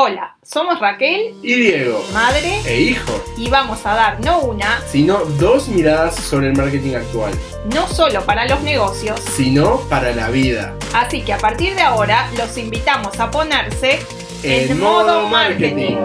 Hola, somos Raquel y Diego, madre. E hijo, y vamos a dar no una, sino dos miradas sobre el marketing actual, no solo para los negocios, sino para la vida. Así que a partir de ahora los invitamos a ponerse en, modo marketing.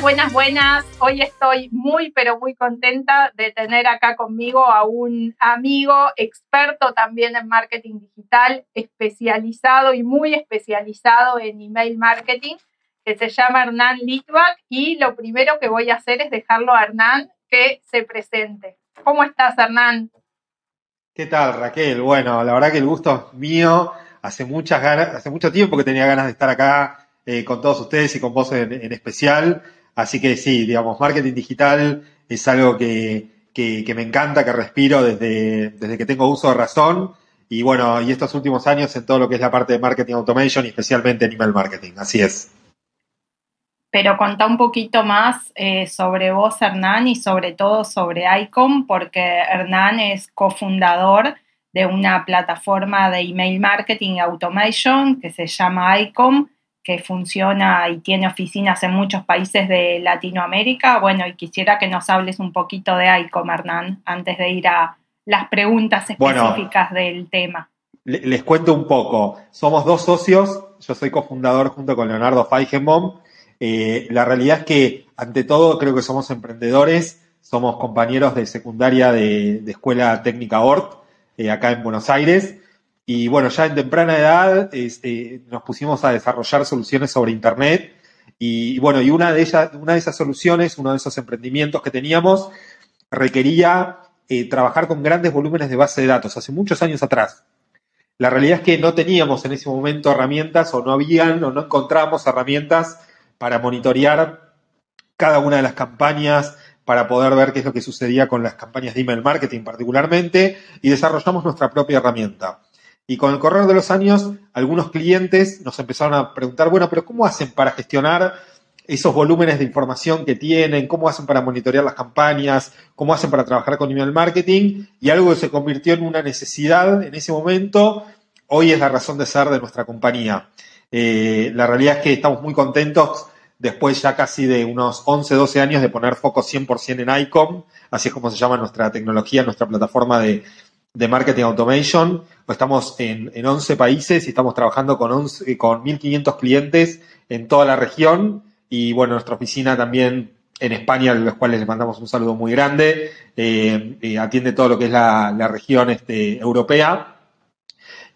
Buenas, buenas. Hoy estoy muy, pero muy contenta de tener acá conmigo a un amigo experto también en marketing digital, especializado y muy especializado en email marketing, que se llama Hernán Litvak. Y lo primero que voy a hacer es dejarlo a Hernán que se presente. ¿Cómo estás, Hernán? ¿Qué tal, Raquel? Bueno, la verdad que el gusto es mío. Hace muchas ganas, hace mucho tiempo que tenía ganas de estar acá eh, con todos ustedes y con vos en, especial. Así que sí, digamos, marketing digital es algo que, que, me encanta, que respiro desde, desde que tengo uso de razón. Y bueno, y estos últimos años en todo lo que es la parte de marketing automation especialmente en email marketing. Así es. Pero contá un poquito más eh, sobre vos, Hernán, y sobre todo sobre ICOM, porque Hernán es cofundador de una plataforma de email marketing automation que se llama ICOM que funciona y tiene oficinas en muchos países de Latinoamérica. Bueno, y quisiera que nos hables un poquito de ICOM, Hernán, antes de ir a las preguntas específicas del tema. Les cuento un poco. Somos dos socios. Yo soy cofundador junto con Leonardo Feigenbaum. Eh, la realidad es que, ante todo, creo que somos emprendedores. Somos compañeros de secundaria de, Escuela Técnica ORT, eh, acá en Buenos Aires. Y bueno, ya en temprana edad este, nos pusimos a desarrollar soluciones sobre Internet. Y bueno, y una de ellas, una de esas soluciones, uno de esos emprendimientos que teníamos, requería eh, trabajar con grandes volúmenes de base de datos hace muchos años atrás. La realidad es que no teníamos en ese momento herramientas o no habían o no encontrábamos herramientas para monitorear cada una de las campañas, para poder ver qué es lo que sucedía con las campañas de email marketing particularmente, y desarrollamos nuestra propia herramienta. Y con el correr de los años, algunos clientes nos empezaron a preguntar, bueno, pero ¿cómo hacen para gestionar esos volúmenes de información que tienen? ¿Cómo hacen para monitorear las campañas? ¿Cómo hacen para trabajar con email marketing? Y algo que se convirtió en una necesidad en ese momento, hoy es la razón de ser de nuestra compañía. Eh, la realidad es que estamos muy contentos después ya casi de unos 11, 12 años de poner foco 100% en ICOM, así es como se llama nuestra tecnología, nuestra plataforma de, de Marketing Automation. Estamos en, en 11 países y estamos trabajando con, 11, con 1.500 clientes en toda la región. Y bueno, nuestra oficina también en España, a los cuales les mandamos un saludo muy grande, eh, eh, atiende todo lo que es la, la región este, europea.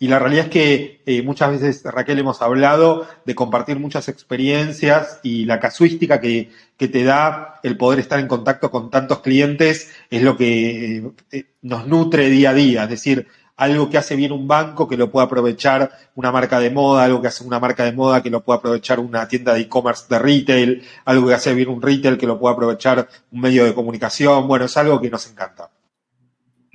Y la realidad es que eh, muchas veces, Raquel, hemos hablado de compartir muchas experiencias y la casuística que, que te da el poder estar en contacto con tantos clientes es lo que eh, nos nutre día a día. Es decir, algo que hace bien un banco que lo pueda aprovechar una marca de moda, algo que hace una marca de moda que lo pueda aprovechar una tienda de e-commerce de retail, algo que hace bien un retail que lo pueda aprovechar un medio de comunicación. Bueno, es algo que nos encanta.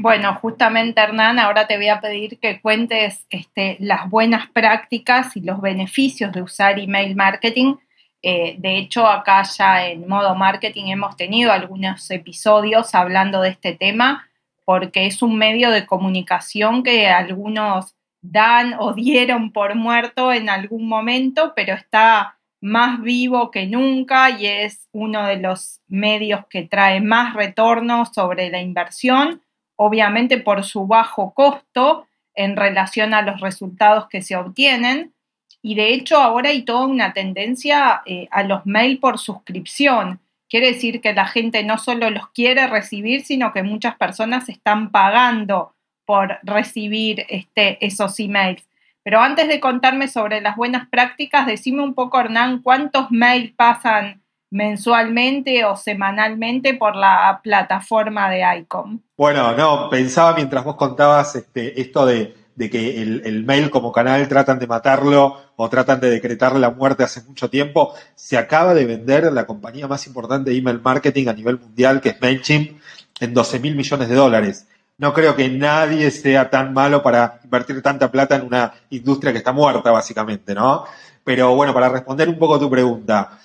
Bueno, justamente Hernán, ahora te voy a pedir que cuentes este, las buenas prácticas y los beneficios de usar email marketing. Eh, de hecho, acá ya en modo marketing hemos tenido algunos episodios hablando de este tema porque es un medio de comunicación que algunos dan o dieron por muerto en algún momento, pero está más vivo que nunca y es uno de los medios que trae más retorno sobre la inversión obviamente por su bajo costo en relación a los resultados que se obtienen. Y de hecho ahora hay toda una tendencia eh, a los mail por suscripción. Quiere decir que la gente no solo los quiere recibir, sino que muchas personas están pagando por recibir este, esos emails. Pero antes de contarme sobre las buenas prácticas, decime un poco, Hernán, cuántos mails pasan mensualmente o semanalmente por la plataforma de ICOM. Bueno, no, pensaba mientras vos contabas este, esto de, que el, mail como canal tratan de matarlo o tratan de decretarle la muerte hace mucho tiempo. Se acaba de vender la compañía más importante de email marketing a nivel mundial, que es MailChimp, en 12 mil millones de dólares. No creo que nadie sea tan malo para invertir tanta plata en una industria que está muerta, básicamente, ¿no? Pero bueno, para responder un poco a tu pregunta,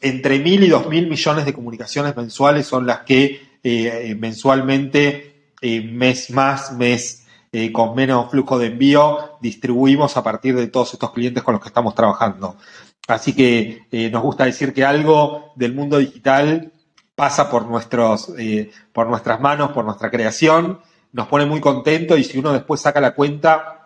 entre mil y dos mil millones de comunicaciones mensuales son las que eh, mensualmente, eh, mes más, mes eh, con menos flujo de envío, distribuimos a partir de todos estos clientes con los que estamos trabajando. Así que nos gusta decir que algo del mundo digital pasa por, nuestros, por nuestras manos, por nuestra creación, nos pone muy contento y si uno después saca la cuenta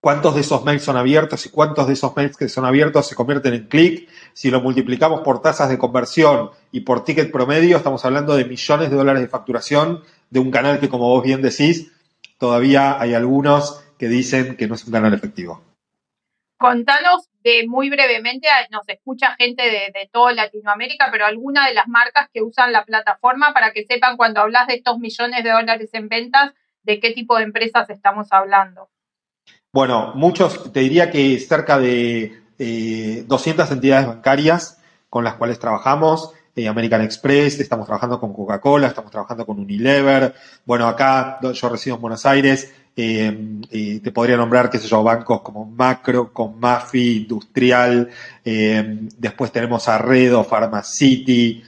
cuántos de esos mails son abiertos y cuántos de esos mails que son abiertos se convierten en clic. Si lo multiplicamos por tasas de conversión y por ticket promedio, estamos hablando de millones de dólares de facturación de un canal que, como vos bien decís, todavía hay algunos que dicen que no es un canal efectivo. Contanos de muy brevemente, nos escucha gente de, de toda Latinoamérica, pero alguna de las marcas que usan la plataforma para que sepan cuando hablas de estos millones de dólares en ventas, de qué tipo de empresas estamos hablando. Bueno, muchos, te diría que cerca de 200 eh, entidades bancarias con las cuales trabajamos. Eh, American Express, estamos trabajando con Coca-Cola, estamos trabajando con Unilever. Bueno, acá yo resido en Buenos Aires, eh, te podría nombrar, qué sé yo, bancos como Macro, con Mafi, Industrial, después tenemos Arredo, Pharmacity,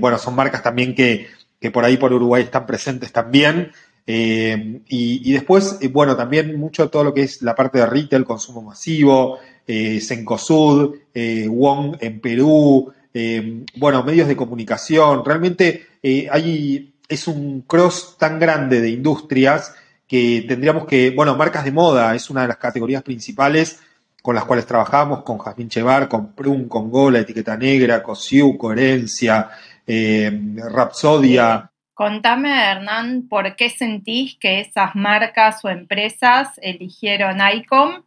bueno, son marcas también que, que por ahí por Uruguay están presentes también. Eh, y, después, eh, bueno, también mucho todo lo que es la parte de retail, consumo masivo, eh, Sencosud, eh, Wong en Perú, bueno, medios de comunicación. Realmente hay, es un cross tan grande de industrias que tendríamos que, bueno, marcas de moda es una de las categorías principales con las cuales trabajamos, con Jasmine Chevar, con Prum, con Gola, Etiqueta Negra, Cosiu, Coherencia, Rapsodia. Contame, Hernán, ¿por qué sentís que esas marcas o empresas eligieron ICOM,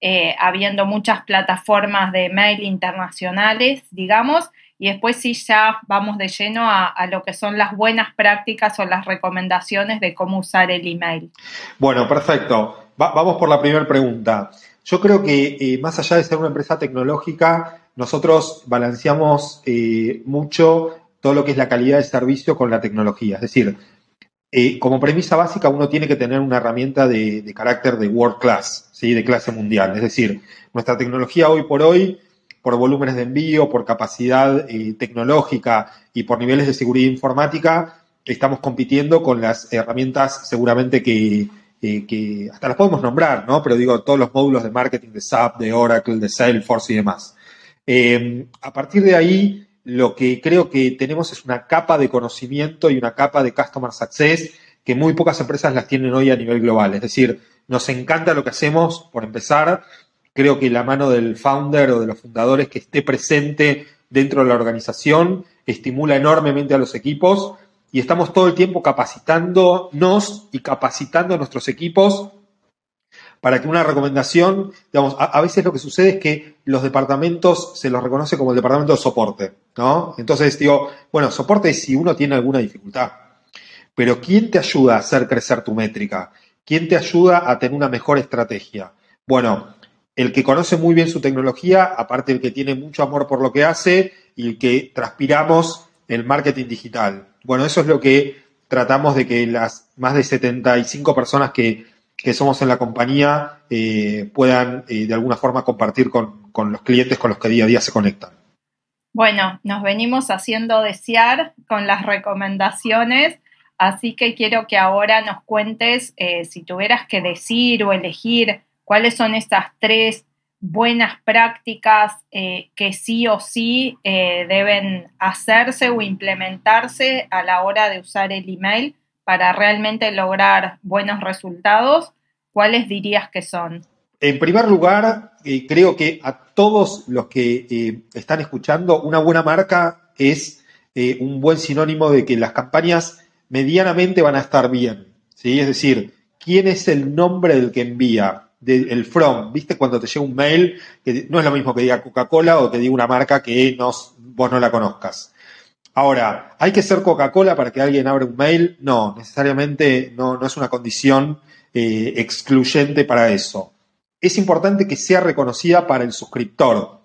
eh, habiendo muchas plataformas de mail internacionales, digamos, y después sí ya vamos de lleno a, lo que son las buenas prácticas o las recomendaciones de cómo usar el email? Bueno, perfecto. vamos por la primera pregunta. Yo creo que eh, más allá de ser una empresa tecnológica, nosotros balanceamos eh, mucho todo lo que es la calidad del servicio con la tecnología. Es decir, eh, como premisa básica uno tiene que tener una herramienta de, carácter de world class, ¿sí? de clase mundial. Es decir, nuestra tecnología hoy por hoy, por volúmenes de envío, por capacidad eh, tecnológica y por niveles de seguridad informática, estamos compitiendo con las herramientas seguramente que, eh, que hasta las podemos nombrar, ¿no? Pero digo, todos los módulos de marketing de SAP, de Oracle, de Salesforce y demás. a partir de ahí, lo que creo que tenemos es una capa de conocimiento y una capa de customer success que muy pocas empresas las tienen hoy a nivel global. Es decir, nos encanta lo que hacemos, por empezar. Creo que la mano del founder o de los fundadores que esté presente dentro de la organización estimula enormemente a los equipos y estamos todo el tiempo capacitándonos y capacitando a nuestros equipos para que una recomendación, digamos, a, veces lo que sucede es que los departamentos se los reconoce como el departamento de soporte, ¿no? Entonces digo, bueno, soporte es si uno tiene alguna dificultad, pero ¿quién te ayuda a hacer crecer tu métrica? ¿Quién te ayuda a tener una mejor estrategia? Bueno, el que conoce muy bien su tecnología, aparte el que tiene mucho amor por lo que hace y el que transpiramos el marketing digital. Bueno, eso es lo que tratamos de que las más de 75 personas que que somos en la compañía eh, puedan eh, de alguna forma compartir con, los clientes con los que día a día se conectan. Bueno, nos venimos haciendo desear con las recomendaciones, así que quiero que ahora nos cuentes eh, si tuvieras que decir o elegir cuáles son estas tres buenas prácticas que sí o sí deben hacerse o implementarse a la hora de usar el email para realmente lograr buenos resultados, ¿cuáles dirías que son? En primer lugar, eh, creo que a todos los que eh, están escuchando, una buena marca es eh, un buen sinónimo de que las campañas medianamente van a estar bien. ¿sí? Es decir, ¿quién es el nombre del que envía? el from, ¿viste? Cuando te llega un mail, que no es lo mismo que diga Coca-Cola o que diga una marca que vos no la conozcas. Ahora, ¿hay que ser Coca-Cola para que alguien abra un mail? No, necesariamente no, no es una condición eh, excluyente para eso. Es importante que sea reconocida para el suscriptor.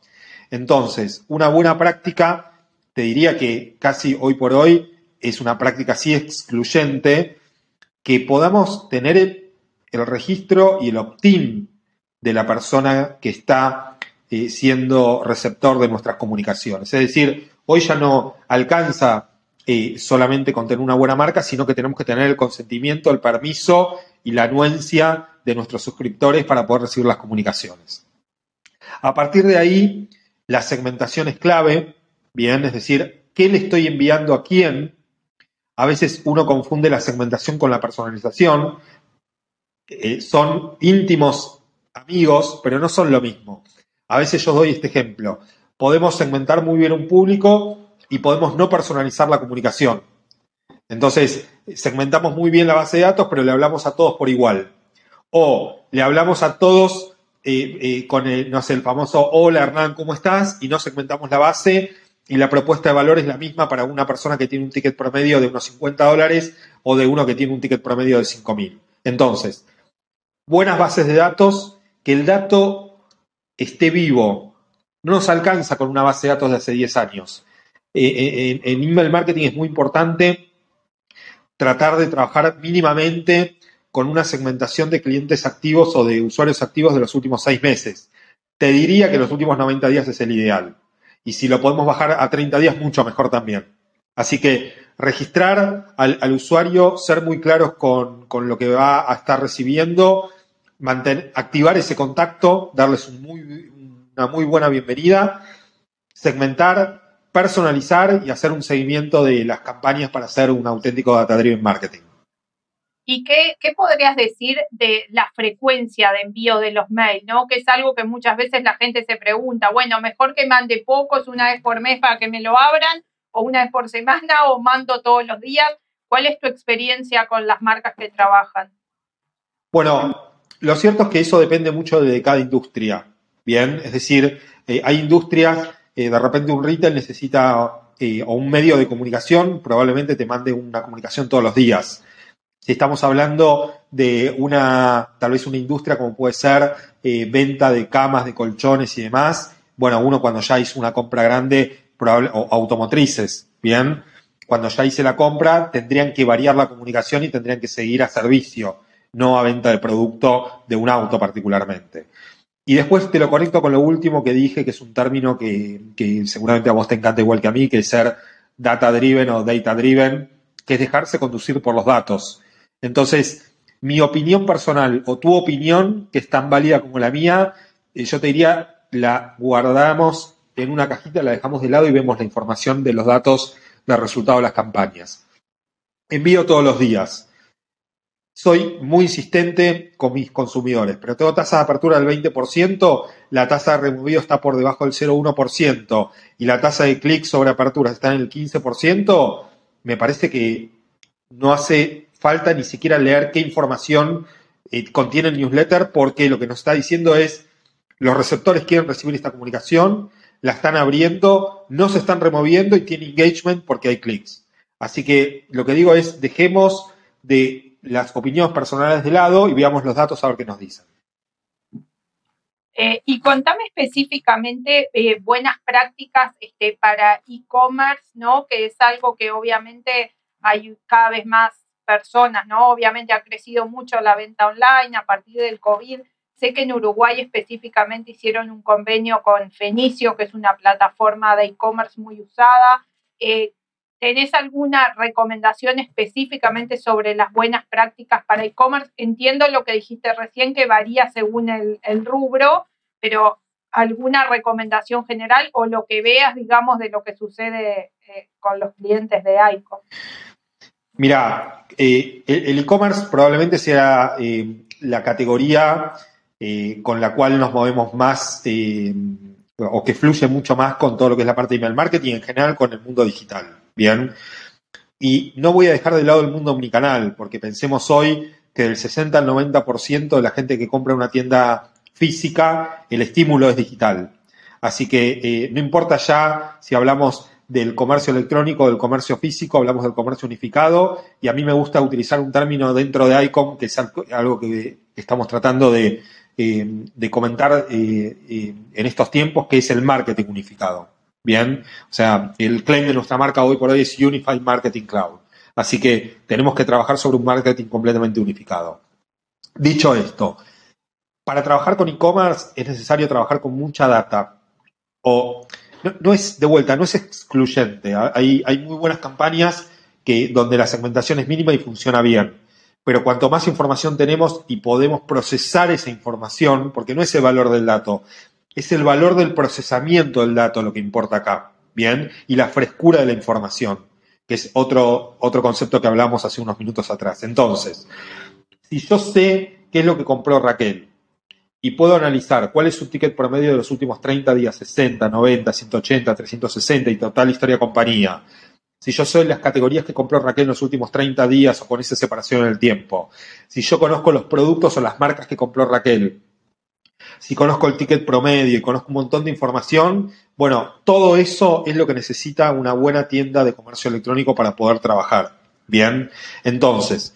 Entonces, una buena práctica, te diría que casi hoy por hoy es una práctica así excluyente, que podamos tener el, registro y el opt-in de la persona que está eh, siendo receptor de nuestras comunicaciones. Es decir, hoy ya no alcanza eh, solamente con tener una buena marca, sino que tenemos que tener el consentimiento, el permiso y la anuencia de nuestros suscriptores para poder recibir las comunicaciones. A partir de ahí, la segmentación es clave, bien, es decir, qué le estoy enviando a quién. A veces uno confunde la segmentación con la personalización. Eh, son íntimos amigos, pero no son lo mismo. A veces yo doy este ejemplo. Podemos segmentar muy bien un público y podemos no personalizar la comunicación. Entonces, segmentamos muy bien la base de datos, pero le hablamos a todos por igual. O le hablamos a todos eh, eh, con el, no sé, el famoso hola Hernán, ¿cómo estás? Y no segmentamos la base y la propuesta de valor es la misma para una persona que tiene un ticket promedio de unos 50 dólares o de uno que tiene un ticket promedio de 5.000. Entonces, buenas bases de datos, que el dato esté vivo. No nos alcanza con una base de datos de hace 10 años. Eh, en email marketing es muy importante tratar de trabajar mínimamente con una segmentación de clientes activos o de usuarios activos de los últimos seis meses. Te diría que los últimos 90 días es el ideal. Y si lo podemos bajar a 30 días, mucho mejor también. Así que registrar al, usuario, ser muy claros con, lo que va a estar recibiendo, activar ese contacto, darles una muy buena bienvenida, segmentar, personalizar y hacer un seguimiento de las campañas para hacer un auténtico data-driven marketing. ¿Y qué, podrías decir de la frecuencia de envío de los mails? ¿no? Que es algo que muchas veces la gente se pregunta, bueno, mejor que mande pocos una vez por mes para que me lo abran, o una vez por semana, o mando todos los días. ¿Cuál es tu experiencia con las marcas que trabajan? Bueno, lo cierto es que eso depende mucho de cada industria. Bien, es decir, eh, hay industrias, eh, de repente un retail necesita eh, o un medio de comunicación, probablemente te mande una comunicación todos los días. Si estamos hablando de una, tal vez una industria como puede ser venta de camas, de colchones y demás, bueno, uno cuando ya hizo una compra grande, probable, o automotrices, bien, cuando ya hice la compra, tendrían que variar la comunicación y tendrían que seguir a servicio, no a venta de producto de un auto particularmente. Y después te lo conecto con lo último que dije, que es un término que, seguramente a vos te encanta igual que a mí, que es ser data driven o data driven, que es dejarse conducir por los datos. Entonces, mi opinión personal o tu opinión, que es tan válida como la mía, eh, yo te diría, la guardamos en una cajita, la dejamos de lado y vemos la información de los datos de resultado de las campañas. Envío todos los días. Soy muy insistente con mis consumidores, pero tengo tasa de apertura del 20%, la tasa de removido está por debajo del 0,1% y la tasa de clic sobre apertura está en el 15%, me parece que no hace falta ni siquiera leer qué información eh, contiene el newsletter porque lo que nos está diciendo es los receptores quieren recibir esta comunicación, la están abriendo, no se están removiendo y tiene engagement porque hay clics. Así que lo que digo es dejemos de las opiniones personales de lado y veamos los datos a ver qué nos dicen. Eh, y contame específicamente eh, buenas prácticas este, para e-commerce, ¿no? Que es algo que obviamente hay cada vez más personas, ¿no? Obviamente ha crecido mucho la venta online a partir del COVID. Sé que en Uruguay específicamente hicieron un convenio con Fenicio, que es una plataforma de e-commerce muy usada. Eh, ¿Tenés alguna recomendación específicamente sobre las buenas prácticas para e-commerce? Entiendo lo que dijiste recién, que varía según el, rubro, pero alguna recomendación general o lo que veas, digamos, de lo que sucede eh, con los clientes de ICOM. Mira, eh, el e-commerce probablemente sea eh, la categoría eh, con la cual nos movemos más o que fluye mucho más con todo lo que es la parte de email marketing en general con el mundo digital. Bien. Y no voy a dejar de lado el mundo omnicanal, porque pensemos hoy que del 60 al 90% de la gente que compra una tienda física, el estímulo es digital. Así que no importa ya si hablamos del comercio electrónico, del comercio físico, hablamos del comercio unificado, y a mí me gusta utilizar un término dentro de ICOM, que es algo que estamos tratando de, eh, comentar eh, eh, en estos tiempos, que es el marketing unificado. Bien, o sea, el claim de nuestra marca hoy por hoy es Unified Marketing Cloud. Así que tenemos que trabajar sobre un marketing completamente unificado. Dicho esto, para trabajar con e-commerce es necesario trabajar con mucha data. O no, es de vuelta, no es excluyente. Hay, hay muy buenas campañas que, donde la segmentación es mínima y funciona bien. Pero cuanto más información tenemos y podemos procesar esa información, porque no es el valor del dato, es el valor del procesamiento del dato lo que importa acá, ¿bien? Y la frescura de la información, que es otro, otro concepto que hablamos hace unos minutos atrás. Entonces, si yo sé qué es lo que compró Raquel y puedo analizar cuál es su ticket promedio de los últimos 30 días, 60, 90, 180, 360 y total historia compañía, si yo soy las categorías que compró Raquel en los últimos 30 días o con esa separación en el tiempo, si yo conozco los productos o las marcas que compró Raquel, si conozco el ticket promedio y conozco un montón de información, bueno, todo eso es lo que necesita una buena tienda de comercio electrónico para poder trabajar. Bien, entonces,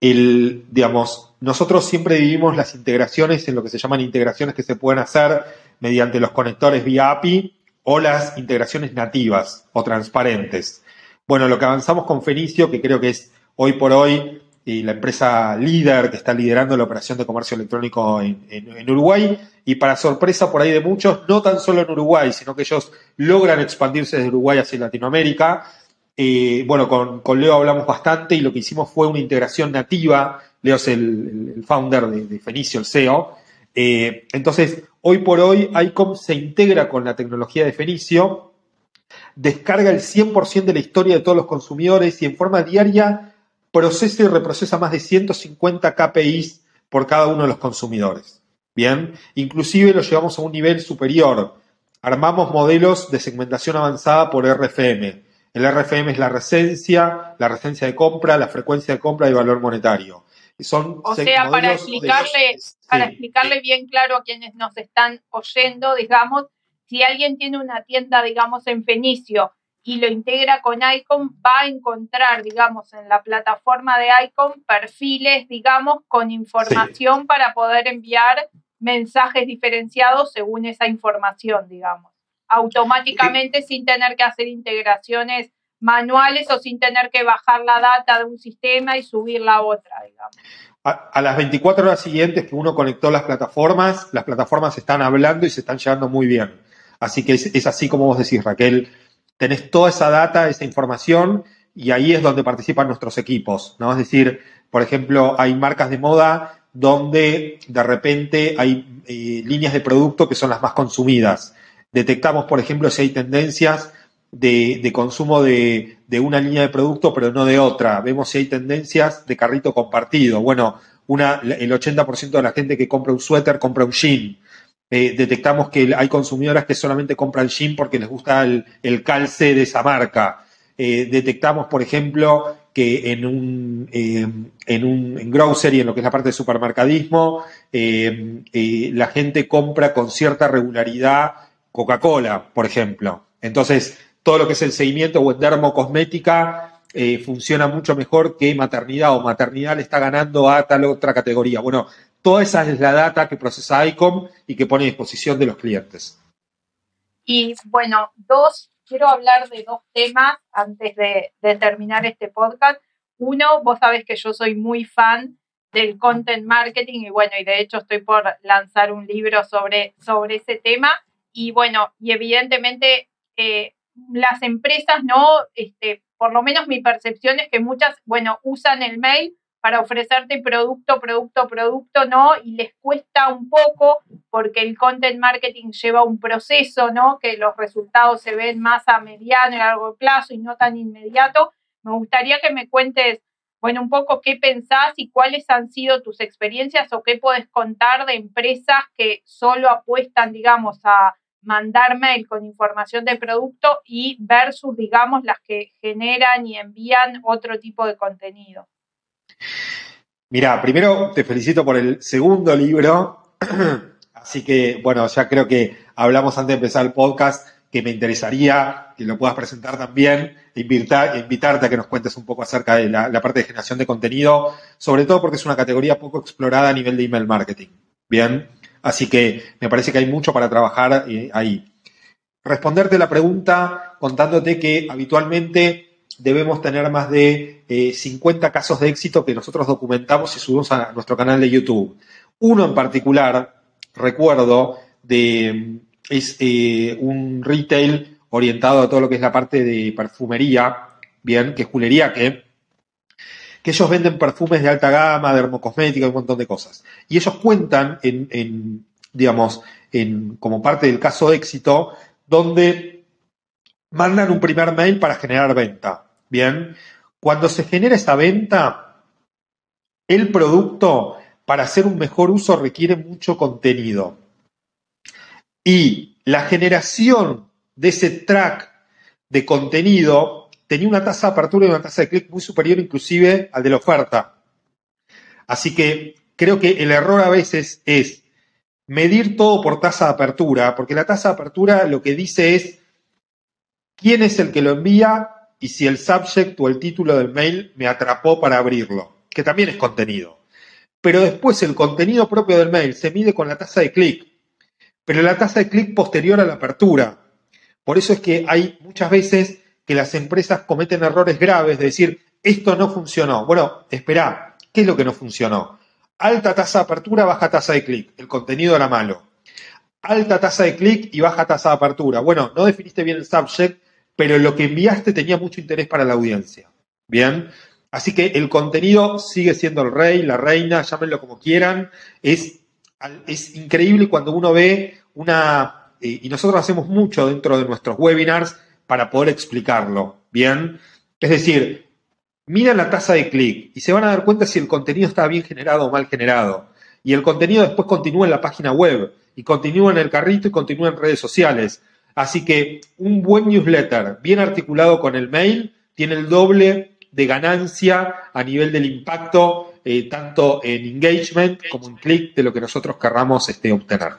el, digamos, nosotros siempre vivimos las integraciones en lo que se llaman integraciones que se pueden hacer mediante los conectores vía API o las integraciones nativas o transparentes. Bueno, lo que avanzamos con Fenicio, que creo que es hoy por hoy la empresa líder que está liderando la operación de comercio electrónico en, Uruguay, y para sorpresa por ahí de muchos, no tan solo en Uruguay, sino que ellos logran expandirse desde Uruguay hacia Latinoamérica. Eh, bueno, con, Leo hablamos bastante y lo que hicimos fue una integración nativa. Leo es el, founder de, Fenicio, el CEO. Eh, entonces, Hoy por hoy, ICOM se integra con la tecnología de Fenicio, descarga el 100% de la historia de todos los consumidores y en forma diaria procesa y reprocesa más de 150 KPIs por cada uno de los consumidores. Bien, inclusive lo llevamos a un nivel superior. Armamos modelos de segmentación avanzada por RFM. El RFM es la recencia, la recencia de compra, la frecuencia de compra y valor monetario. Son o sea, para explicarle, para explicarle bien claro a quienes nos están oyendo, digamos, si alguien tiene una tienda, digamos, en Fenicio y lo integra con Icon, va a encontrar, digamos, en la plataforma de Icon perfiles, digamos, con información para poder enviar mensajes diferenciados según esa información, digamos, automáticamente sin tener que hacer integraciones manuales o sin tener que bajar la data de un sistema y subirla a otra, digamos. A, las 24 horas siguientes que uno conectó las plataformas, las plataformas están hablando y se están llevando muy bien. Así que es, así como vos decís, Raquel, tenés toda esa data, esa información y ahí es donde participan nuestros equipos, ¿no? Es decir, por ejemplo, hay marcas de moda donde de repente hay eh, líneas de producto que son las más consumidas. Detectamos, por ejemplo, si hay tendencias de, consumo de, una línea de producto, pero no de otra. Vemos si hay tendencias de carrito compartido. Bueno, una, el 80% de la gente que compra un suéter compra un jean. Eh, detectamos que hay consumidoras que solamente compran jean porque les gusta el, calce de esa marca. Eh, detectamos, por ejemplo, que en un, eh, en un en grocery, en lo que es la parte de supermercadismo, la gente compra con cierta regularidad Coca-Cola, por ejemplo. Entonces, todo lo que es el seguimiento o en dermocosmética eh, funciona mucho mejor que maternidad o maternidad le está ganando a tal otra categoría. Bueno, toda esa es la data que procesa ICOM y que pone a disposición de los clientes. Y bueno, dos, quiero hablar de dos temas antes de, terminar este podcast. Uno, vos sabés que yo soy muy fan del content marketing y bueno, y de hecho estoy por lanzar un libro sobre, sobre ese tema. Y bueno, y evidentemente eh, las empresas, ¿no? Este, por lo menos mi percepción es que muchas, bueno, usan el mail para ofrecerte producto, producto, producto, ¿no? Y les cuesta un poco porque el content marketing lleva un proceso, ¿no? Que los resultados se ven más a mediano y largo plazo y no tan inmediato. Me gustaría que me cuentes, bueno, un poco qué pensás y cuáles han sido tus experiencias o qué puedes contar de empresas que solo apuestan, digamos, a mandar mail con información de producto y versus, digamos, las que generan y envían otro tipo de contenido. Mira, primero te felicito por el segundo libro. Así que, bueno, ya creo que hablamos antes de empezar el podcast que me interesaría que lo puedas presentar también e invitarte a que nos cuentes un poco acerca de la, la parte de generación de contenido, sobre todo porque es una categoría poco explorada a nivel de email marketing. Bien, Así que me parece que hay mucho para trabajar eh, ahí. Responderte la pregunta contándote que habitualmente debemos tener más de 50 eh, casos de éxito que nosotros documentamos y subimos a nuestro canal de YouTube. Uno en particular, recuerdo, de, es eh, un retail orientado a todo lo que es la parte de perfumería, bien, que es julería, que, que ellos venden perfumes de alta gama, dermocosmética, un montón de cosas. Y ellos cuentan en, en digamos, en, como parte del caso de éxito, donde mandan un primer mail para generar venta. Bien, cuando se genera esa venta, el producto, para hacer un mejor uso, requiere mucho contenido. Y la generación de ese track de contenido tenía una tasa de apertura y una tasa de clic muy superior inclusive al de la oferta. Así que creo que el error a veces es medir todo por tasa de apertura, porque la tasa de apertura lo que dice es quién es el que lo envía y si el subject o el título del mail me atrapó para abrirlo, que también es contenido. Pero después el contenido propio del mail se mide con la tasa de clic, pero la tasa de clic posterior a la apertura. Por eso es que hay muchas veces que las empresas cometen errores graves de decir, esto no funcionó. Bueno, espera, ¿qué es lo que no funcionó? Alta tasa de apertura, baja tasa de clic. El contenido era malo. Alta tasa de clic y baja tasa de apertura. Bueno, no definiste bien el subject, pero lo que enviaste tenía mucho interés para la audiencia. Bien. Así que el contenido sigue siendo el rey, la reina, llámenlo como quieran. Es, es increíble cuando uno ve una, eh, y nosotros hacemos mucho dentro de nuestros webinars para poder explicarlo. Bien. Es decir, miran la tasa de clic y se van a dar cuenta si el contenido está bien generado o mal generado. Y el contenido después continúa en la página web y continúa en el carrito y continúa en redes sociales. Así que un buen newsletter bien articulado con el mail tiene el doble de ganancia a nivel del impacto, eh, tanto en engagement como en clic de lo que nosotros querramos este, obtener.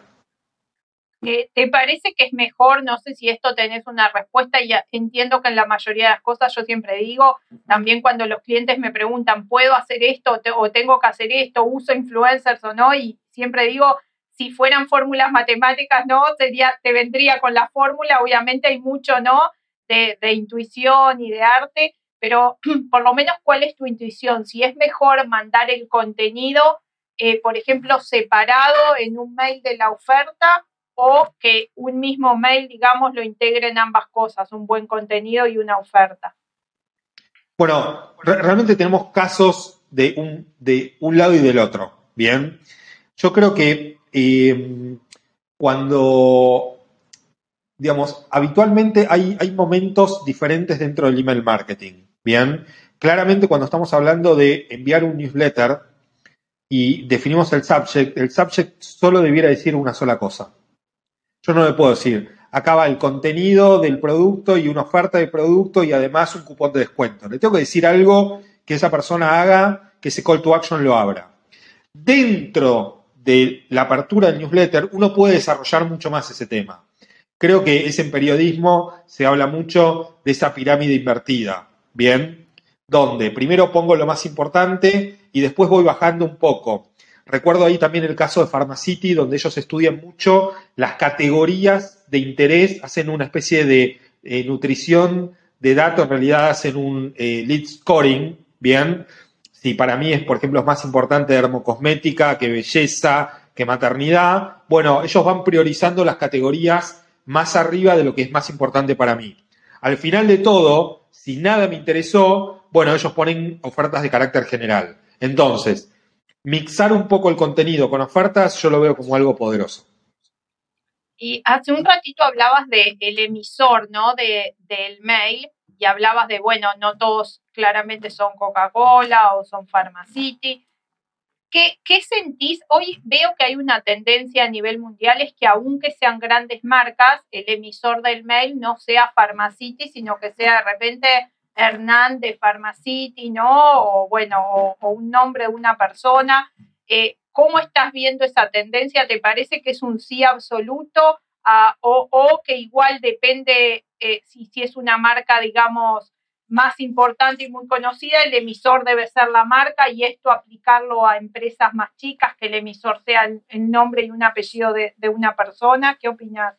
Eh, ¿Te parece que es mejor? No sé si esto tenés una respuesta y entiendo que en la mayoría de las cosas yo siempre digo, también cuando los clientes me preguntan, ¿puedo hacer esto o tengo que hacer esto? ¿Uso influencers o no? Y siempre digo, si fueran fórmulas matemáticas, no, te vendría con la fórmula, obviamente hay mucho, ¿no? De, intuición y de arte, pero por lo menos, ¿cuál es tu intuición? Si es mejor mandar el contenido, eh, por ejemplo, separado en un mail de la oferta o que un mismo mail, digamos, lo integre en ambas cosas, un buen contenido y una oferta. Bueno, realmente tenemos casos de un, de un lado y del otro, ¿bien? Yo creo que cuando, digamos, habitualmente hay, hay momentos diferentes dentro del email marketing, ¿bien? Claramente cuando estamos hablando de enviar un newsletter y definimos el subject, el subject solo debiera decir una sola cosa. Yo no le puedo decir, acaba el contenido del producto y una oferta de producto y además un cupón de descuento. Le tengo que decir algo que esa persona haga, que ese call to action lo abra. Dentro de la apertura del newsletter, uno puede desarrollar mucho más ese tema. Creo que es en periodismo, se habla mucho de esa pirámide invertida, ¿bien? Donde primero pongo lo más importante y después voy bajando un poco. Recuerdo ahí también el caso de Pharmacity, donde ellos estudian mucho las categorías de interés, hacen una especie de eh, nutrición de datos, en realidad hacen un eh, lead scoring, ¿bien? Si para mí es, por ejemplo, es más importante dermocosmética que belleza, que maternidad, bueno, ellos van priorizando las categorías más arriba de lo que es más importante para mí. Al final de todo, si nada me interesó, bueno, ellos ponen ofertas de carácter general. Entonces, mixar un poco el contenido con ofertas, yo lo veo como algo poderoso. Y hace un ratito hablabas del emisor, ¿no? De, del mail y hablabas de, bueno, no todos claramente son Coca-Cola o son Pharmacity. ¿Qué, ¿Qué sentís? Hoy veo que hay una tendencia a nivel mundial, es que aunque sean grandes marcas, el emisor del mail no sea Pharmacity, sino que sea de repente Hernán de Pharmacity, ¿no? O bueno, o, un nombre de una persona. Eh, ¿Cómo estás viendo esa tendencia? ¿Te parece que es un sí absoluto? Ah, o, que igual depende eh, si, si es una marca, digamos, más importante y muy conocida, el emisor debe ser la marca y esto aplicarlo a empresas más chicas, que el emisor sea el, nombre y un apellido de, de una persona. ¿Qué opinas?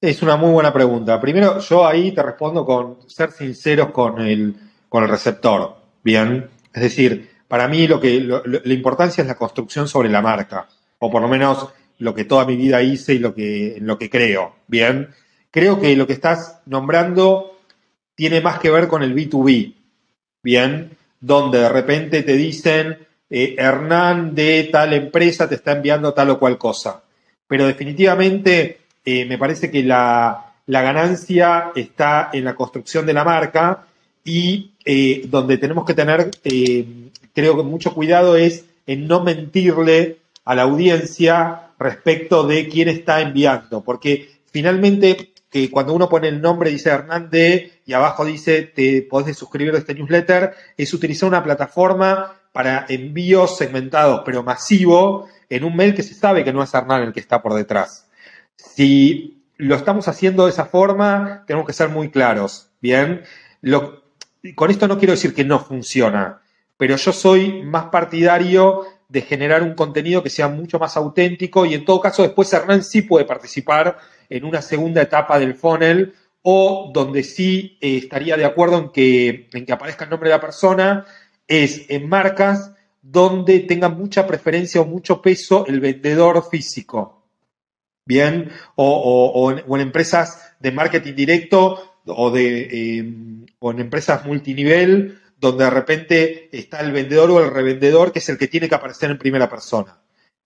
Es una muy buena pregunta. Primero, yo ahí te respondo con ser sinceros con el, con el receptor. Bien. Es decir, para mí lo que lo- la importancia es la construcción sobre la marca, o por lo menos lo que toda mi vida hice y lo que, lo que creo. Bien, creo que lo que estás nombrando tiene más que ver con el B2B, bien, donde de repente te dicen, eh, Hernán de tal empresa te está enviando tal o cual cosa. Pero definitivamente eh, me parece que la, la ganancia está en la construcción de la marca y eh, donde tenemos que tener, creo que mucho cuidado es en no mentirle a la audiencia respecto de quién está enviando, porque finalmente que cuando uno pone el nombre dice Hernán de y abajo dice te podés suscribir a este newsletter, es utilizar una plataforma para envíos segmentados, pero masivo, en un mail que se sabe que no es Hernán el que está por detrás. Si lo estamos haciendo de esa forma, tenemos que ser muy claros, ¿bien? Lo- con esto no quiero decir que no funciona, pero yo soy más partidario de generar un contenido que sea mucho más auténtico y en todo caso después Hernán sí puede participar en una segunda etapa del funnel o donde sí eh, estaría de acuerdo en que, en que aparezca el nombre de la persona es en marcas donde tenga mucha preferencia o mucho peso el vendedor físico. Bien, o, en, empresas de marketing directo o, de, eh, o en empresas multinivel donde de repente está el vendedor o el revendedor que es el que tiene que aparecer en primera persona.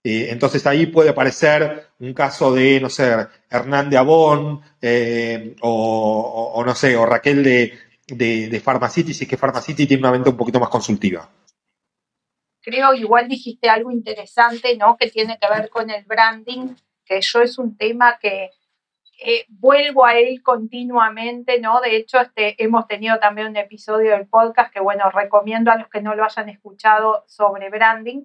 Entonces ahí puede aparecer un caso de, no sé, Hernán de Avon eh, o, no sé, o Raquel de, de, de si es que Pharmacity tiene una venta un poquito más consultiva. creo igual dijiste algo interesante, ¿no? Que tiene que ver con el branding, que yo es un tema que eh, vuelvo a él continuamente, ¿no? De hecho, este, hemos tenido también un episodio del podcast que, bueno, recomiendo a los que no lo hayan escuchado sobre branding,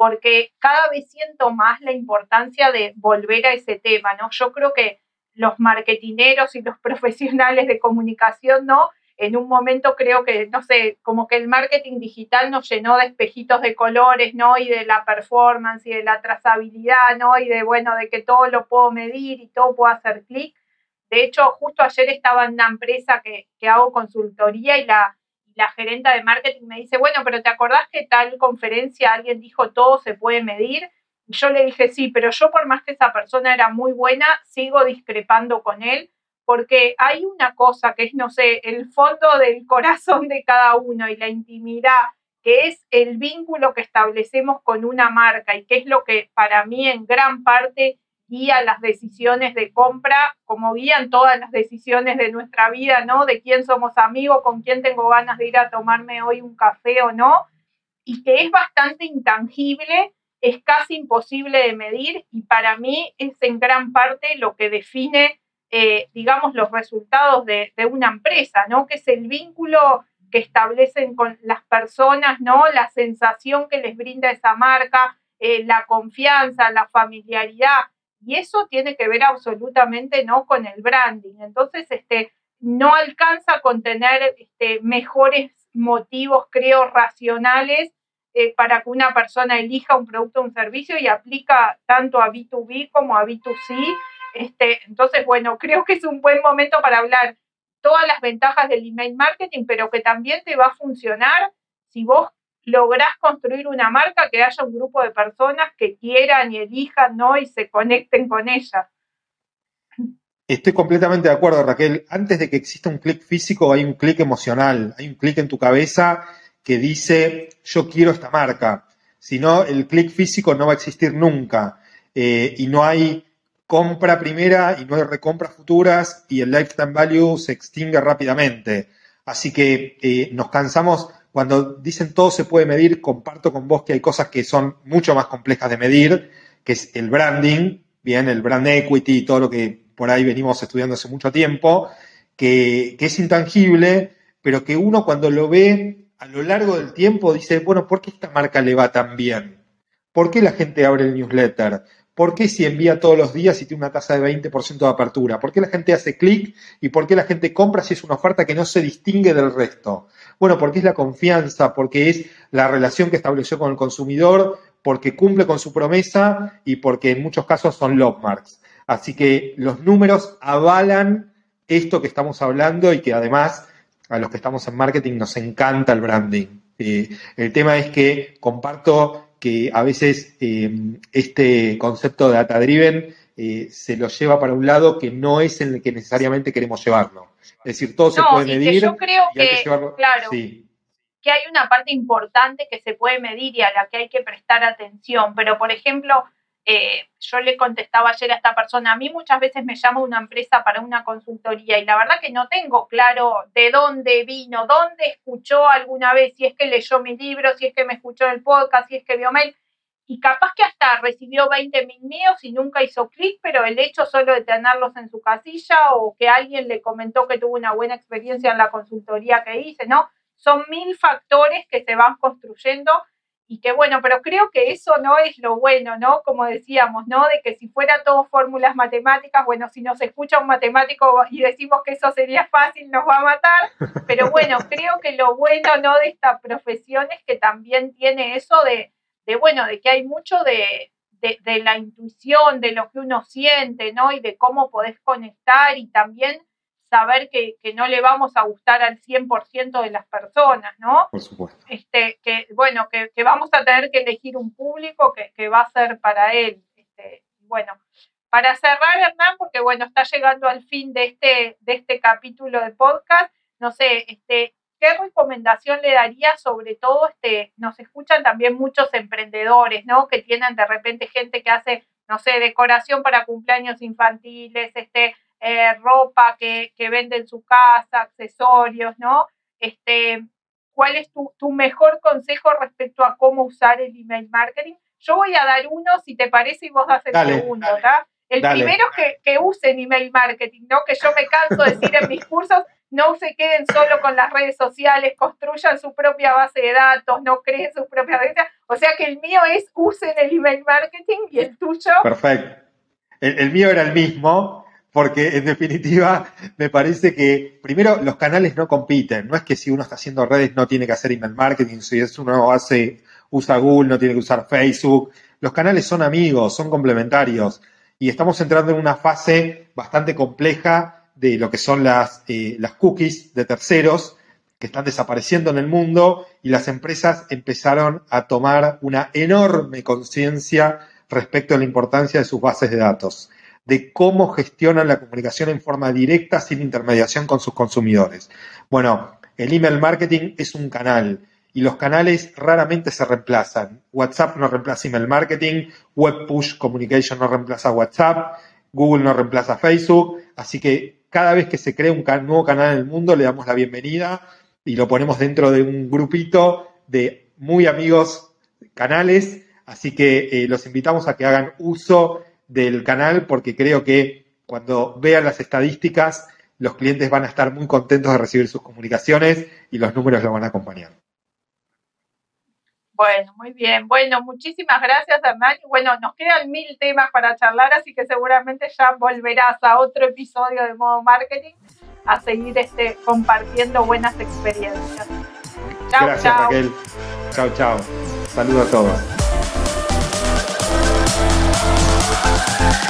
porque cada vez siento más la importancia de volver a ese tema, ¿no? Yo creo que los marketineros y los profesionales de comunicación, ¿no? en un momento creo que, no sé, como que el marketing digital nos llenó de espejitos de colores, ¿no? Y de la performance y de la trazabilidad, ¿no? Y de, bueno, de que todo lo puedo medir y todo puedo hacer clic. De hecho, justo ayer estaba en una empresa que, que hago consultoría y la, la gerenta de marketing me dice, bueno, pero ¿te acordás que tal conferencia alguien dijo todo se puede medir? Y yo le dije, sí, pero yo por más que esa persona era muy buena, sigo discrepando con él porque hay una cosa que es, no sé, el fondo del corazón de cada uno y la intimidad, que es el vínculo que establecemos con una marca y que es lo que para mí en gran parte guía las decisiones de compra, como guían todas las decisiones de nuestra vida, ¿no? De quién somos amigos, con quién tengo ganas de ir a tomarme hoy un café o no, y que es bastante intangible, es casi imposible de medir y para mí es en gran parte lo que define eh, digamos, los resultados de, de, una empresa, ¿no? Que es el vínculo que establecen con las personas, ¿no? La sensación que les brinda esa marca, eh, la confianza, la familiaridad. Y eso tiene que ver absolutamente, ¿no? Con el branding. Entonces, este, no alcanza con tener este, mejores motivos, creo, racionales eh, para que una persona elija un producto o un servicio y aplica tanto a B2B como a B2C este, entonces, bueno, creo que es un buen momento para hablar todas las ventajas del email marketing, pero que también te va a funcionar si vos lográs construir una marca que haya un grupo de personas que quieran y elijan, ¿no? Y se conecten con ella. Estoy completamente de acuerdo, Raquel. Antes de que exista un clic físico, hay un clic emocional, hay un clic en tu cabeza que dice, yo quiero esta marca. Si no, el clic físico no va a existir nunca. Eh, y no hay compra primera y no hay recompras futuras y el lifetime value se extingue rápidamente. Así que eh, nos cansamos, cuando dicen todo se puede medir, comparto con vos que hay cosas que son mucho más complejas de medir, que es el branding, bien, el brand equity y todo lo que por ahí venimos estudiando hace mucho tiempo, que, que es intangible, pero que uno cuando lo ve a lo largo del tiempo dice, bueno, ¿por qué esta marca le va tan bien? ¿Por qué la gente abre el newsletter? ¿Por qué si envía todos los días y tiene una tasa de 20% de apertura? ¿Por qué la gente hace clic y por qué la gente compra si es una oferta que no se distingue del resto? Bueno, porque es la confianza, porque es la relación que estableció con el consumidor, porque cumple con su promesa y porque en muchos casos son love marks. Así que los números avalan esto que estamos hablando y que además a los que estamos en marketing nos encanta el branding. Eh, el tema es que comparto que a veces eh, este concepto de data driven eh, se lo lleva para un lado que no es en el que necesariamente queremos llevarlo. Es decir, todo se puede medir. yo creo que, claro, que hay una parte importante que se puede medir y a la que hay que prestar atención. Pero, por ejemplo, eh, yo le contestaba ayer a esta persona, a mí muchas veces me llama una empresa para una consultoría y la verdad que no tengo claro de dónde vino, dónde escuchó alguna vez, si es que leyó mi libro, si es que me escuchó el podcast, si es que vio mail. Y capaz que hasta recibió 20 mil míos y nunca hizo clic, pero el hecho solo de tenerlos en su casilla o que alguien le comentó que tuvo una buena experiencia en la consultoría que hice, ¿no? Son mil factores que se van construyendo y que bueno, pero creo que eso no es lo bueno, ¿no? Como decíamos, ¿no? De que si fuera todo fórmulas matemáticas, bueno, si nos escucha un matemático y decimos que eso sería fácil, nos va a matar, pero bueno, creo que lo bueno, ¿no? De esta profesión es que también tiene eso de, de bueno, de que hay mucho de, de, de la intuición, de lo que uno siente, ¿no? Y de cómo podés conectar y también saber que, no le vamos a gustar al 100% de las personas, ¿no? Por supuesto. Este, que, bueno, que, vamos a tener que elegir un público que, va a ser para él. Este, bueno, para cerrar, Hernán, porque bueno, está llegando al fin de este, de este capítulo de podcast, no sé, este, ¿qué recomendación le daría sobre todo, este, nos escuchan también muchos emprendedores, ¿no? Que tienen de repente gente que hace, no sé, decoración para cumpleaños infantiles, este, eh, ropa que, que, vende en su casa, accesorios, ¿no? Este, ¿Cuál es tu, mejor consejo respecto a cómo usar el email marketing? Yo voy a dar uno, si te parece, y vos das el segundo, ¿verdad? El primero es que, que usen email marketing, ¿no? Que yo me canso de decir en mis cursos, no se queden solo con las redes sociales, construyan su propia base de datos, no creen sus propias redes. O sea que el mío es usen el email marketing y el tuyo. Perfecto. el mío era el mismo porque en definitiva me parece que primero los canales no compiten, no es que si uno está haciendo redes no tiene que hacer email marketing, si es uno hace usa Google no tiene que usar Facebook, los canales son amigos, son complementarios. Y estamos entrando en una fase bastante compleja de lo que son las, eh, las cookies de terceros que están desapareciendo en el mundo y las empresas empezaron a tomar una enorme conciencia respecto a la importancia de sus bases de datos de cómo gestionan la comunicación en forma directa sin intermediación con sus consumidores. Bueno, el email marketing es un canal y los canales raramente se reemplazan. WhatsApp no reemplaza email marketing, Web Push Communication no reemplaza WhatsApp, Google no reemplaza Facebook, así que cada vez que se crea un nuevo canal en el mundo le damos la bienvenida y lo ponemos dentro de un grupito de muy amigos canales, así que eh, los invitamos a que hagan uso del canal porque creo que cuando vean las estadísticas, los clientes van a estar muy contentos de recibir sus comunicaciones y los números lo van a acompañar. Bueno, muy bien. Bueno, muchísimas gracias, Hernán. Bueno, nos quedan mil temas para charlar, así que seguramente ya volverás a otro episodio de Modo Marketing a seguir este, compartiendo buenas experiencias. Chao, gracias, Raquel. Chao, chao. Saludos a todos. Thank